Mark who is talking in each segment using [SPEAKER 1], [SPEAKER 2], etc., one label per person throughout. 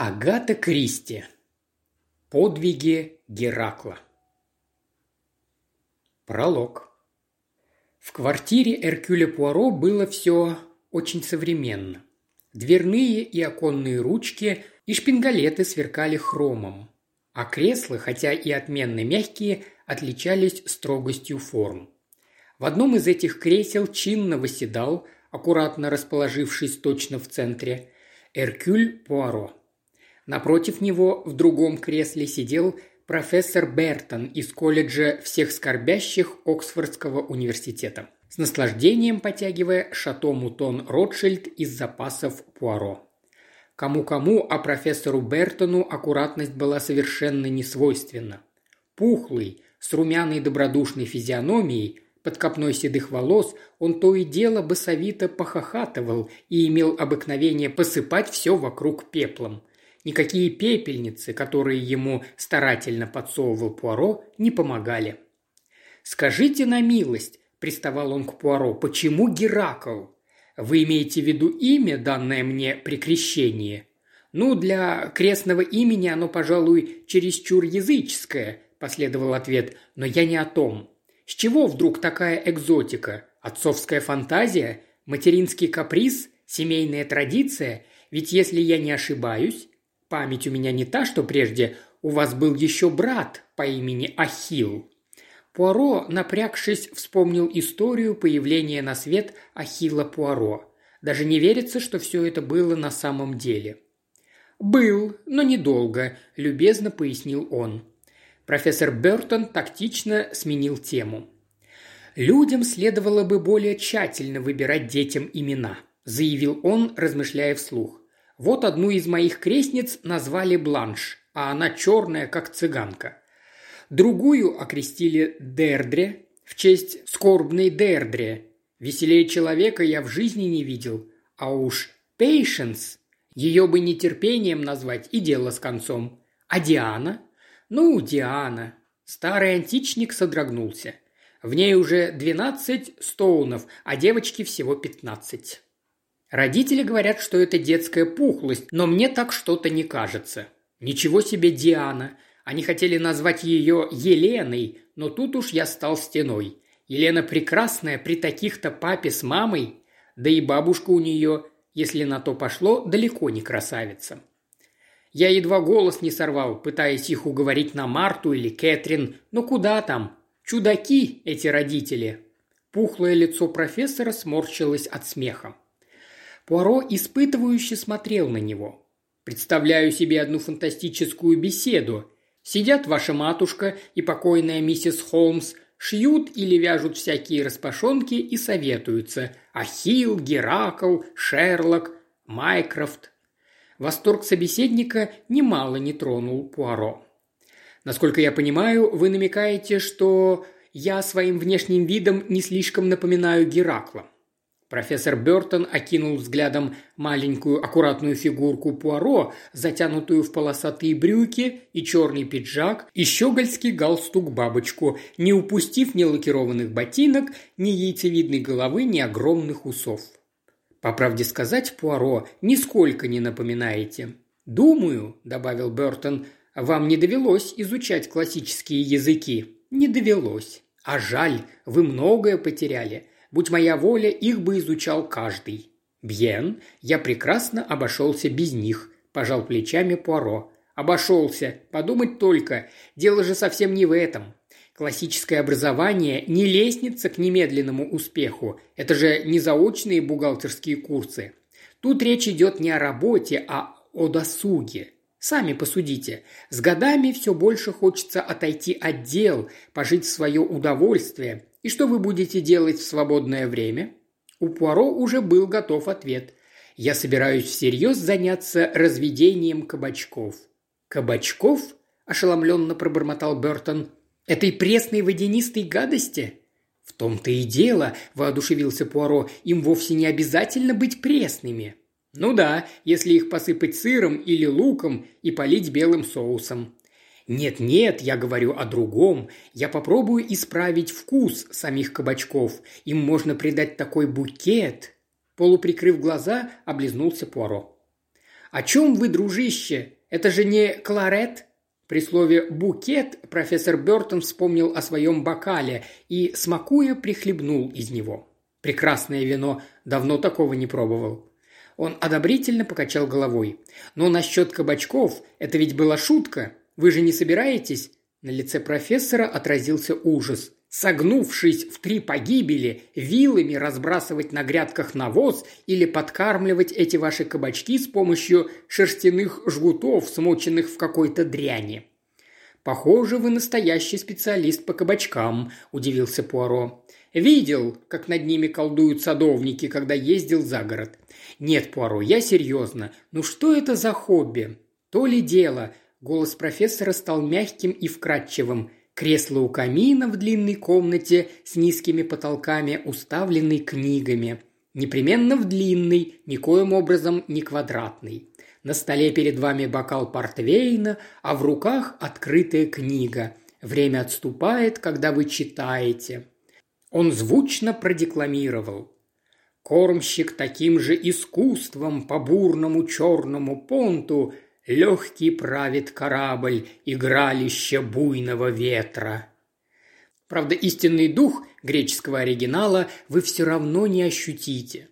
[SPEAKER 1] Агата Кристи. Подвиги Геракла. Пролог. В квартире Эркюля Пуаро было все очень современно. Дверные и оконные ручки и шпингалеты сверкали хромом, а кресла, хотя и отменно мягкие, отличались строгостью форм. В одном из этих кресел чинно восседал, аккуратно расположившись точно в центре, Эркюль Пуаро – Напротив него в другом кресле сидел профессор Бертон из колледжа всех скорбящих Оксфордского университета, с наслаждением потягивая шато Мутон Ротшильд из запасов Пуаро. Кому-кому, а профессору Бертону аккуратность была совершенно несвойственна. Пухлый, с румяной добродушной физиономией, под копной седых волос, он то и дело басовито похохатывал и имел обыкновение посыпать все вокруг пеплом. Никакие пепельницы, которые ему старательно подсовывал Пуаро, не помогали. «Скажите на милость», – приставал он к Пуаро, – «почему Геракл? Вы имеете в виду имя, данное мне при крещении?» «Ну, для крестного имени оно, пожалуй, чересчур языческое», – последовал ответ, – «но я не о том. С чего вдруг такая экзотика? Отцовская фантазия? Материнский каприз? Семейная традиция? Ведь если я не ошибаюсь, Память у меня не та, что прежде у вас был еще брат по имени Ахил. Пуаро, напрягшись, вспомнил историю появления на свет Ахилла Пуаро. Даже не верится, что все это было на самом деле. «Был, но недолго», – любезно пояснил он. Профессор Бертон тактично сменил тему. «Людям следовало бы более тщательно выбирать детям имена», – заявил он, размышляя вслух. Вот одну из моих крестниц назвали Бланш, а она черная, как цыганка. Другую окрестили Дердре в честь скорбной Дердре. Веселее человека я в жизни не видел. А уж Пейшенс, ее бы нетерпением назвать и дело с концом. А Диана? Ну, Диана. Старый античник содрогнулся. В ней уже двенадцать стоунов, а девочки всего пятнадцать. Родители говорят, что это детская пухлость, но мне так что-то не кажется. Ничего себе Диана. Они хотели назвать ее Еленой, но тут уж я стал стеной. Елена прекрасная при таких-то папе с мамой, да и бабушка у нее, если на то пошло, далеко не красавица. Я едва голос не сорвал, пытаясь их уговорить на Марту или Кэтрин, но куда там? Чудаки эти родители. Пухлое лицо профессора сморщилось от смеха. Пуаро испытывающе смотрел на него. «Представляю себе одну фантастическую беседу. Сидят ваша матушка и покойная миссис Холмс, шьют или вяжут всякие распашонки и советуются. Ахилл, Геракл, Шерлок, Майкрофт. Восторг собеседника немало не тронул Пуаро. Насколько я понимаю, вы намекаете, что я своим внешним видом не слишком напоминаю Геракла. Профессор Бертон окинул взглядом маленькую аккуратную фигурку Пуаро, затянутую в полосатые брюки и черный пиджак, и щегольский галстук-бабочку, не упустив ни лакированных ботинок, ни яйцевидной головы, ни огромных усов. «По правде сказать, Пуаро, нисколько не напоминаете». «Думаю», – добавил Бертон, – «вам не довелось изучать классические языки». «Не довелось. А жаль, вы многое потеряли. Будь моя воля, их бы изучал каждый. Бьен, я прекрасно обошелся без них, пожал плечами Пуаро. Обошелся, подумать только, дело же совсем не в этом. Классическое образование не лестница к немедленному успеху, это же не заочные бухгалтерские курсы. Тут речь идет не о работе, а о досуге. Сами посудите. С годами все больше хочется отойти от дел, пожить в свое удовольствие, и что вы будете делать в свободное время?» У Пуаро уже был готов ответ. «Я собираюсь всерьез заняться разведением кабачков». «Кабачков?» – ошеломленно пробормотал Бертон. «Этой пресной водянистой гадости?» «В том-то и дело», – воодушевился Пуаро, – «им вовсе не обязательно быть пресными». «Ну да, если их посыпать сыром или луком и полить белым соусом. «Нет-нет, я говорю о другом. Я попробую исправить вкус самих кабачков. Им можно придать такой букет». Полуприкрыв глаза, облизнулся Пуаро. «О чем вы, дружище? Это же не кларет?» При слове «букет» профессор Бертон вспомнил о своем бокале и, смакуя, прихлебнул из него. Прекрасное вино, давно такого не пробовал. Он одобрительно покачал головой. «Но насчет кабачков, это ведь была шутка. Вы же не собираетесь?» На лице профессора отразился ужас согнувшись в три погибели, вилами разбрасывать на грядках навоз или подкармливать эти ваши кабачки с помощью шерстяных жгутов, смоченных в какой-то дряни. «Похоже, вы настоящий специалист по кабачкам», – удивился Пуаро. «Видел, как над ними колдуют садовники, когда ездил за город. Нет, Пуаро, я серьезно. Ну что это за хобби? То ли дело». Голос профессора стал мягким и вкрадчивым – Кресло у камина в длинной комнате с низкими потолками, уставленной книгами. Непременно в длинной, никоим образом не квадратной. На столе перед вами бокал портвейна, а в руках открытая книга. Время отступает, когда вы читаете. Он звучно продекламировал. Кормщик таким же искусством по бурному черному понту – Легкий правит корабль, игралище буйного ветра. Правда, истинный дух греческого оригинала вы все равно не ощутите.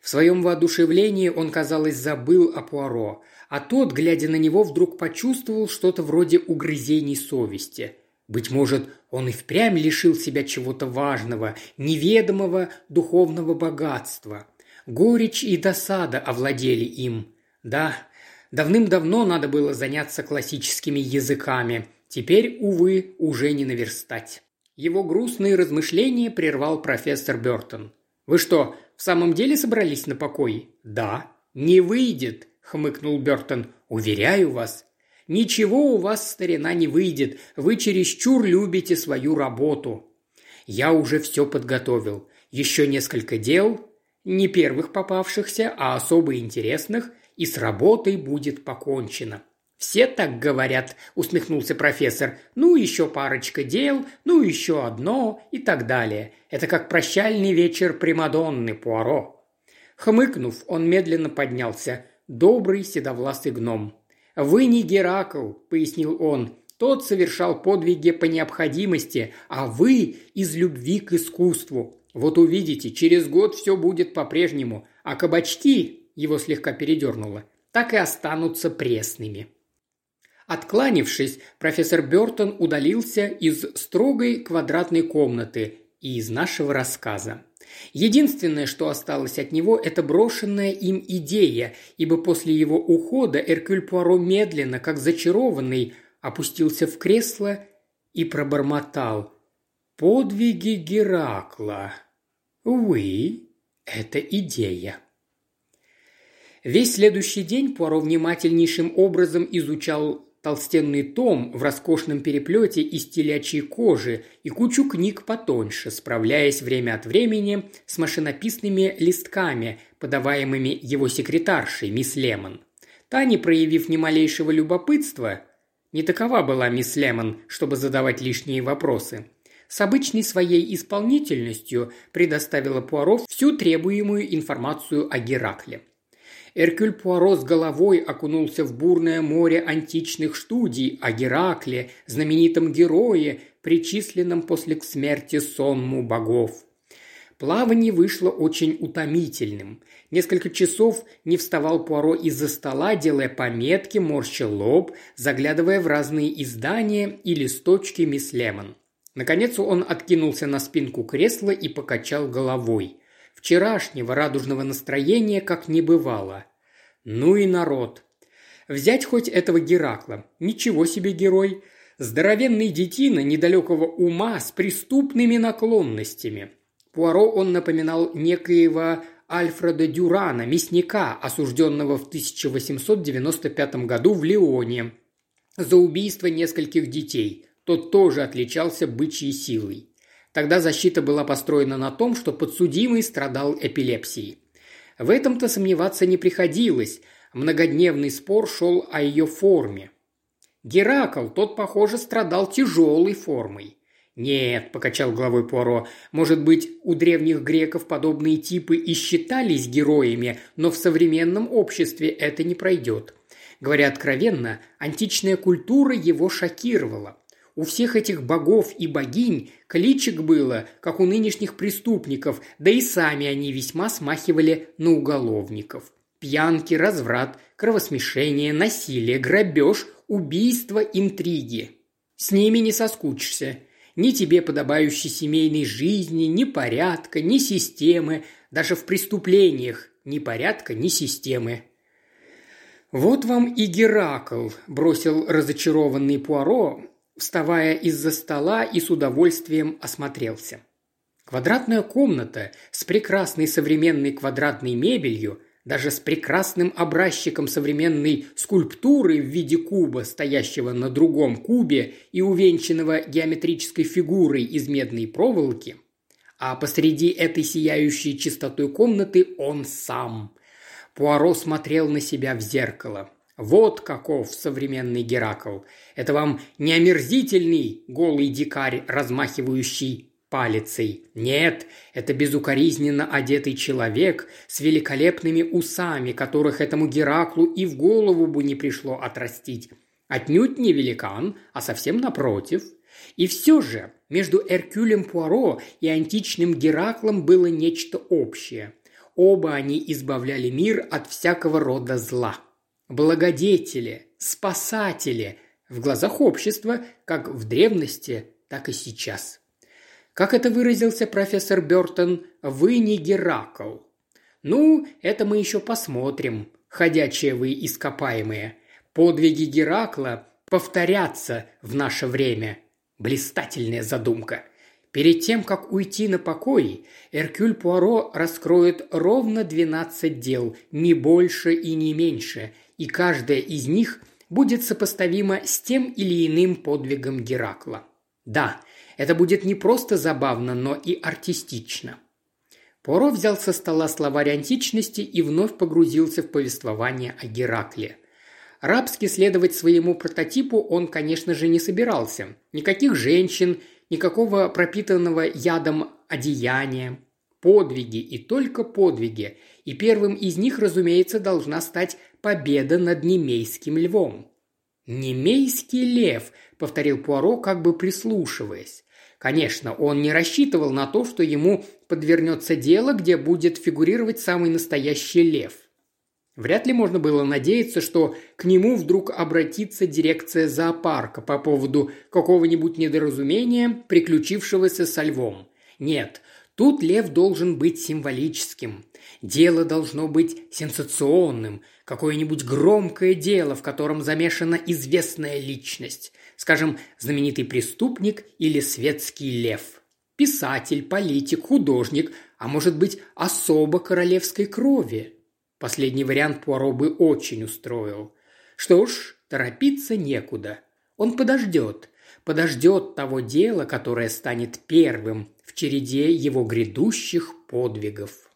[SPEAKER 1] В своем воодушевлении он, казалось, забыл о Пуаро, а тот, глядя на него, вдруг почувствовал что-то вроде угрызений совести. Быть может, он и впрямь лишил себя чего-то важного, неведомого духовного богатства. Горечь и досада овладели им. Да, Давным-давно надо было заняться классическими языками. Теперь, увы, уже не наверстать. Его грустные размышления прервал профессор Бертон. «Вы что, в самом деле собрались на покой?» «Да». «Не выйдет», – хмыкнул Бертон. «Уверяю вас». «Ничего у вас, старина, не выйдет. Вы чересчур любите свою работу». «Я уже все подготовил. Еще несколько дел, не первых попавшихся, а особо интересных – и с работой будет покончено. «Все так говорят», – усмехнулся профессор. «Ну, еще парочка дел, ну, еще одно и так далее. Это как прощальный вечер Примадонны Пуаро». Хмыкнув, он медленно поднялся. Добрый седовласый гном. «Вы не Геракл», – пояснил он. «Тот совершал подвиги по необходимости, а вы из любви к искусству. Вот увидите, через год все будет по-прежнему, а кабачки его слегка передернуло, так и останутся пресными. Откланившись, профессор Бертон удалился из строгой квадратной комнаты и из нашего рассказа. Единственное, что осталось от него, это брошенная им идея, ибо после его ухода Эркюль Пуаро медленно, как зачарованный, опустился в кресло и пробормотал «Подвиги Геракла. Увы, это идея». Весь следующий день Пуаро внимательнейшим образом изучал толстенный том в роскошном переплете из телячьей кожи и кучу книг потоньше, справляясь время от времени с машинописными листками, подаваемыми его секретаршей, мисс Лемон. Та, не проявив ни малейшего любопытства, не такова была мисс Лемон, чтобы задавать лишние вопросы, с обычной своей исполнительностью предоставила Пуаро всю требуемую информацию о Геракле – Эркюль Пуаро с головой окунулся в бурное море античных студий о Геракле, знаменитом герое, причисленном после к смерти сонму богов. Плавание вышло очень утомительным. Несколько часов не вставал Пуаро из-за стола, делая пометки, морщил лоб, заглядывая в разные издания и листочки мисс Лемон. Наконец он откинулся на спинку кресла и покачал головой. Вчерашнего радужного настроения как не бывало. Ну и народ. Взять хоть этого Геракла. Ничего себе герой. Здоровенный детина недалекого ума с преступными наклонностями. Пуаро он напоминал некоего Альфреда Дюрана, мясника, осужденного в 1895 году в Лионе за убийство нескольких детей. Тот тоже отличался бычьей силой. Тогда защита была построена на том, что подсудимый страдал эпилепсией. В этом-то сомневаться не приходилось. Многодневный спор шел о ее форме. Геракл, тот, похоже, страдал тяжелой формой. «Нет», – покачал головой Пуаро, – «может быть, у древних греков подобные типы и считались героями, но в современном обществе это не пройдет. Говоря откровенно, античная культура его шокировала. У всех этих богов и богинь кличек было, как у нынешних преступников, да и сами они весьма смахивали на уголовников. Пьянки, разврат, кровосмешение, насилие, грабеж, убийство, интриги. С ними не соскучишься. Ни тебе подобающей семейной жизни, ни порядка, ни системы, даже в преступлениях ни порядка, ни системы. «Вот вам и Геракл», – бросил разочарованный Пуаро, вставая из-за стола и с удовольствием осмотрелся. Квадратная комната с прекрасной современной квадратной мебелью, даже с прекрасным образчиком современной скульптуры в виде куба, стоящего на другом кубе и увенчанного геометрической фигурой из медной проволоки, а посреди этой сияющей чистотой комнаты он сам. Пуаро смотрел на себя в зеркало. Вот каков современный Геракл. Это вам не омерзительный голый дикарь, размахивающий палицей. Нет, это безукоризненно одетый человек с великолепными усами, которых этому Гераклу и в голову бы не пришло отрастить. Отнюдь не великан, а совсем напротив. И все же между Эркюлем Пуаро и античным Гераклом было нечто общее. Оба они избавляли мир от всякого рода зла благодетели, спасатели в глазах общества, как в древности, так и сейчас. Как это выразился профессор Бертон, вы не Геракл. Ну, это мы еще посмотрим, ходячие вы ископаемые. Подвиги Геракла повторятся в наше время. Блистательная задумка. Перед тем, как уйти на покой, Эркюль Пуаро раскроет ровно 12 дел, не больше и не меньше, и каждая из них будет сопоставима с тем или иным подвигом Геракла. Да, это будет не просто забавно, но и артистично. Поро взял со стола словарь античности и вновь погрузился в повествование о Геракле. Рабски следовать своему прототипу он, конечно же, не собирался. Никаких женщин, никакого пропитанного ядом одеяния. Подвиги и только подвиги, и первым из них, разумеется, должна стать победа над немейским львом. «Немейский лев», — повторил Пуаро, как бы прислушиваясь. Конечно, он не рассчитывал на то, что ему подвернется дело, где будет фигурировать самый настоящий лев. Вряд ли можно было надеяться, что к нему вдруг обратится дирекция зоопарка по поводу какого-нибудь недоразумения, приключившегося со львом. Нет, тут лев должен быть символическим. Дело должно быть сенсационным, какое-нибудь громкое дело, в котором замешана известная личность, скажем, знаменитый преступник или светский лев. Писатель, политик, художник, а может быть, особо королевской крови. Последний вариант Пуаро бы очень устроил. Что ж, торопиться некуда. Он подождет. Подождет того дела, которое станет первым в череде его грядущих подвигов.